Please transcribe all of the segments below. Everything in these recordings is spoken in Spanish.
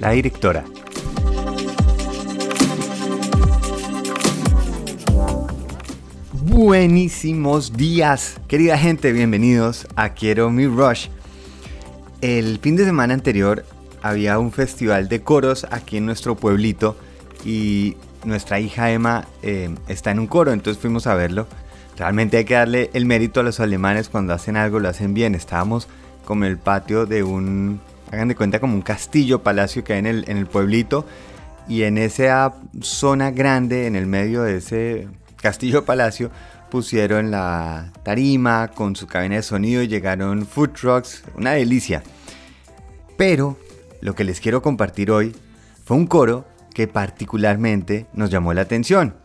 la directora. Buenísimos días, querida gente, bienvenidos a Quiero mi Rush. El fin de semana anterior había un festival de coros aquí en nuestro pueblito y nuestra hija Emma eh, está en un coro, entonces fuimos a verlo. Realmente hay que darle el mérito a los alemanes cuando hacen algo, lo hacen bien. Estábamos como en el patio de un, hagan de cuenta, como un castillo, palacio que hay en el, en el pueblito. Y en esa zona grande, en el medio de ese castillo palacio, pusieron la tarima con su cabina de sonido y llegaron food trucks, una delicia. Pero lo que les quiero compartir hoy fue un coro que particularmente nos llamó la atención.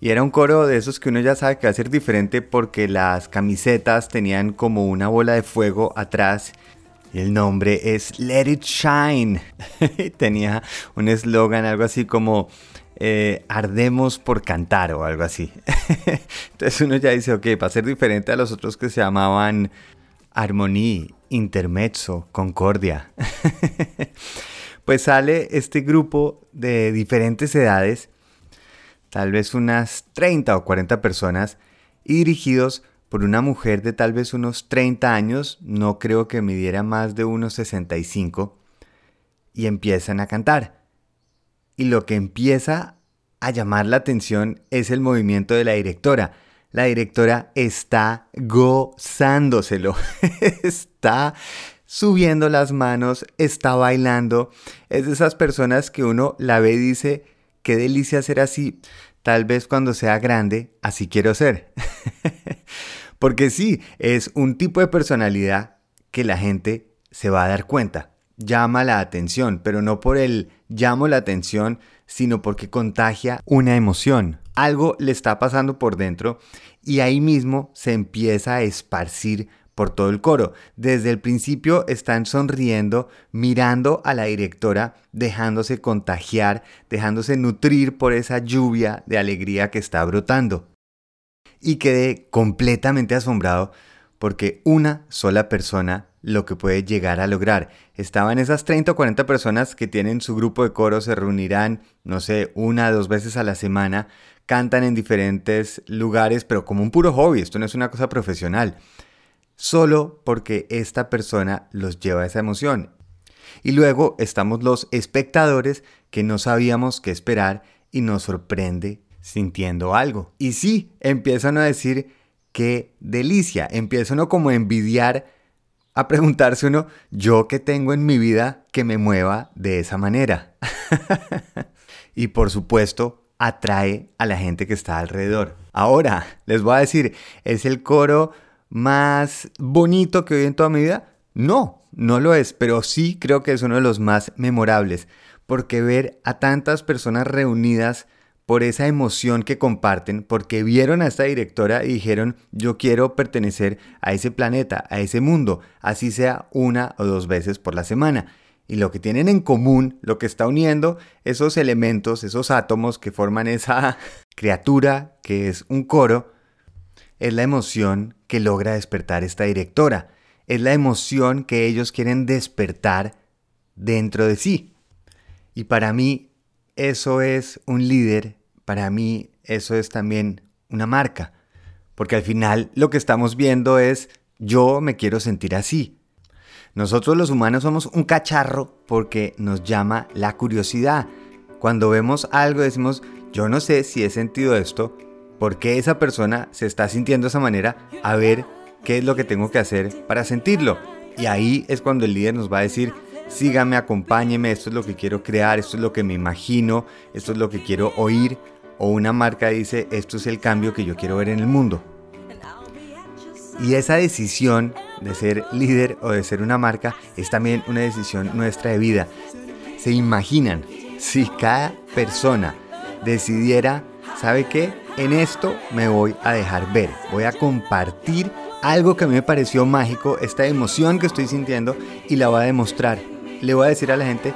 Y era un coro de esos que uno ya sabe que va a ser diferente porque las camisetas tenían como una bola de fuego atrás. Y el nombre es Let It Shine. Tenía un eslogan, algo así como eh, Ardemos por cantar o algo así. Entonces uno ya dice, ok, va a ser diferente a los otros que se llamaban Armonía, Intermezzo, Concordia. pues sale este grupo de diferentes edades, tal vez unas 30 o 40 personas, y dirigidos por una mujer de tal vez unos 30 años, no creo que midiera más de unos 65, y empiezan a cantar. Y lo que empieza a llamar la atención es el movimiento de la directora. La directora está gozándoselo, está subiendo las manos, está bailando. Es de esas personas que uno la ve y dice, qué delicia ser así. Tal vez cuando sea grande, así quiero ser. Porque sí, es un tipo de personalidad que la gente se va a dar cuenta. Llama la atención, pero no por el llamo la atención, sino porque contagia una emoción. Algo le está pasando por dentro y ahí mismo se empieza a esparcir por todo el coro. Desde el principio están sonriendo, mirando a la directora, dejándose contagiar, dejándose nutrir por esa lluvia de alegría que está brotando. Y quedé completamente asombrado porque una sola persona lo que puede llegar a lograr. Estaban esas 30 o 40 personas que tienen su grupo de coro, se reunirán, no sé, una o dos veces a la semana, cantan en diferentes lugares, pero como un puro hobby, esto no es una cosa profesional solo porque esta persona los lleva a esa emoción. Y luego estamos los espectadores que no sabíamos qué esperar y nos sorprende sintiendo algo. Y sí, empiezan a decir qué delicia, empieza uno como a envidiar, a preguntarse uno, yo qué tengo en mi vida que me mueva de esa manera. y por supuesto, atrae a la gente que está alrededor. Ahora, les voy a decir, es el coro más bonito que he en toda mi vida? No, no lo es, pero sí creo que es uno de los más memorables, porque ver a tantas personas reunidas por esa emoción que comparten, porque vieron a esta directora y dijeron, yo quiero pertenecer a ese planeta, a ese mundo, así sea una o dos veces por la semana. Y lo que tienen en común, lo que está uniendo esos elementos, esos átomos que forman esa criatura que es un coro, es la emoción que logra despertar esta directora. Es la emoción que ellos quieren despertar dentro de sí. Y para mí eso es un líder, para mí eso es también una marca. Porque al final lo que estamos viendo es yo me quiero sentir así. Nosotros los humanos somos un cacharro porque nos llama la curiosidad. Cuando vemos algo decimos, yo no sé si he sentido esto, por qué esa persona se está sintiendo de esa manera, a ver qué es lo que tengo que hacer para sentirlo. Y ahí es cuando el líder nos va a decir, sígame, acompáñeme, esto es lo que quiero crear, esto es lo que me imagino, esto es lo que quiero oír. O una marca dice, esto es el cambio que yo quiero ver en el mundo. Y esa decisión de ser líder o de ser una marca es también una decisión nuestra de vida. Se imaginan si cada persona decidiera, ¿sabe qué? en esto me voy a dejar ver, voy a compartir algo que a mí me pareció mágico, esta emoción que estoy sintiendo y la voy a demostrar. Le voy a decir a la gente,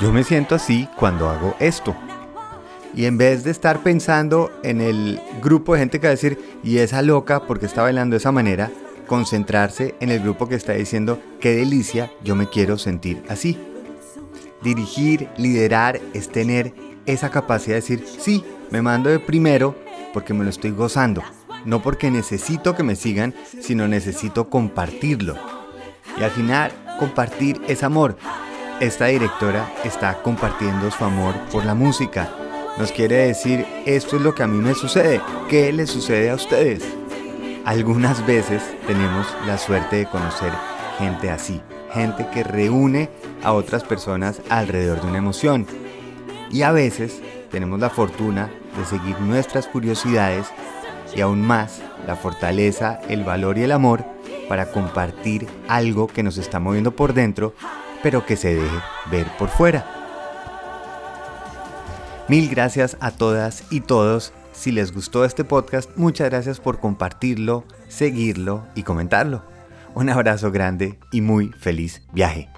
yo me siento así cuando hago esto. Y en vez de estar pensando en el grupo de gente que va a decir, y esa loca porque está bailando de esa manera, concentrarse en el grupo que está diciendo, qué delicia, yo me quiero sentir así. Dirigir, liderar es tener esa capacidad de decir, sí, me mando de primero porque me lo estoy gozando, no porque necesito que me sigan, sino necesito compartirlo. Y al final, compartir es amor. Esta directora está compartiendo su amor por la música. Nos quiere decir, esto es lo que a mí me sucede, ¿qué le sucede a ustedes? Algunas veces tenemos la suerte de conocer gente así, gente que reúne a otras personas alrededor de una emoción. Y a veces tenemos la fortuna de seguir nuestras curiosidades y aún más la fortaleza, el valor y el amor para compartir algo que nos está moviendo por dentro, pero que se deje ver por fuera. Mil gracias a todas y todos. Si les gustó este podcast, muchas gracias por compartirlo, seguirlo y comentarlo. Un abrazo grande y muy feliz viaje.